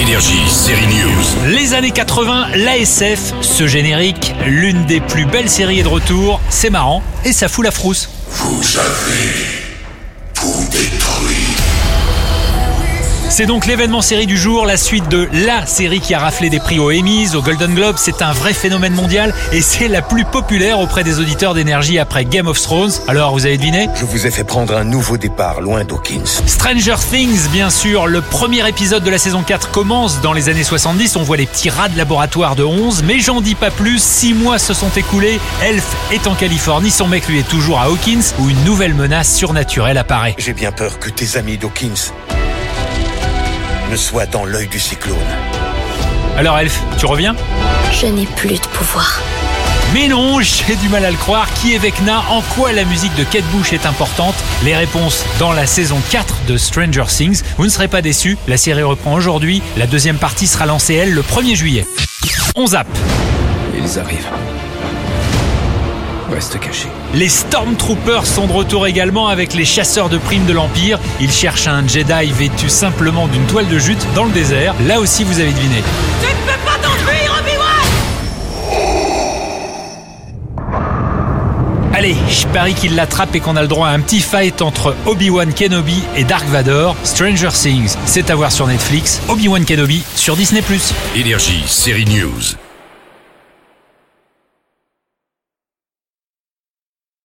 Énergie, série news. Les années 80, l'ASF, ce générique, l'une des plus belles séries est de retour, c'est marrant et ça fout la frousse. Vous avez tout détruit. C'est donc l'événement série du jour, la suite de la série qui a raflé des prix aux Emmys, aux Golden Globes. C'est un vrai phénomène mondial et c'est la plus populaire auprès des auditeurs d'énergie après Game of Thrones. Alors, vous avez deviné? Je vous ai fait prendre un nouveau départ loin d'Hawkins. Stranger Things, bien sûr. Le premier épisode de la saison 4 commence dans les années 70. On voit les petits rats de laboratoire de 11, mais j'en dis pas plus. Six mois se sont écoulés. Elf est en Californie. Son mec lui est toujours à Hawkins, où une nouvelle menace surnaturelle apparaît. J'ai bien peur que tes amis d'Hawkins ne soient dans l'œil du cyclone. Alors, Elf, tu reviens? Je n'ai plus de pouvoir. Mais non, j'ai du mal à le croire. Qui est Vecna? En quoi la musique de Kate Bush est importante? Les réponses dans la saison 4 de Stranger Things. Vous ne serez pas déçus, la série reprend aujourd'hui. La deuxième partie sera lancée, elle, le 1er juillet. On zappe. Ils arrivent. Reste caché. Les Stormtroopers sont de retour également avec les chasseurs de primes de l'Empire. Ils cherchent un Jedi vêtu simplement d'une toile de jute dans le désert. Là aussi, vous avez deviné. Tu ne peux pas t'enfuir, Obi-Wan Allez, je parie qu'il l'attrape et qu'on a le droit à un petit fight entre Obi-Wan Kenobi et Dark Vador. Stranger Things, c'est à voir sur Netflix. Obi-Wan Kenobi sur Disney+. Énergie, série news.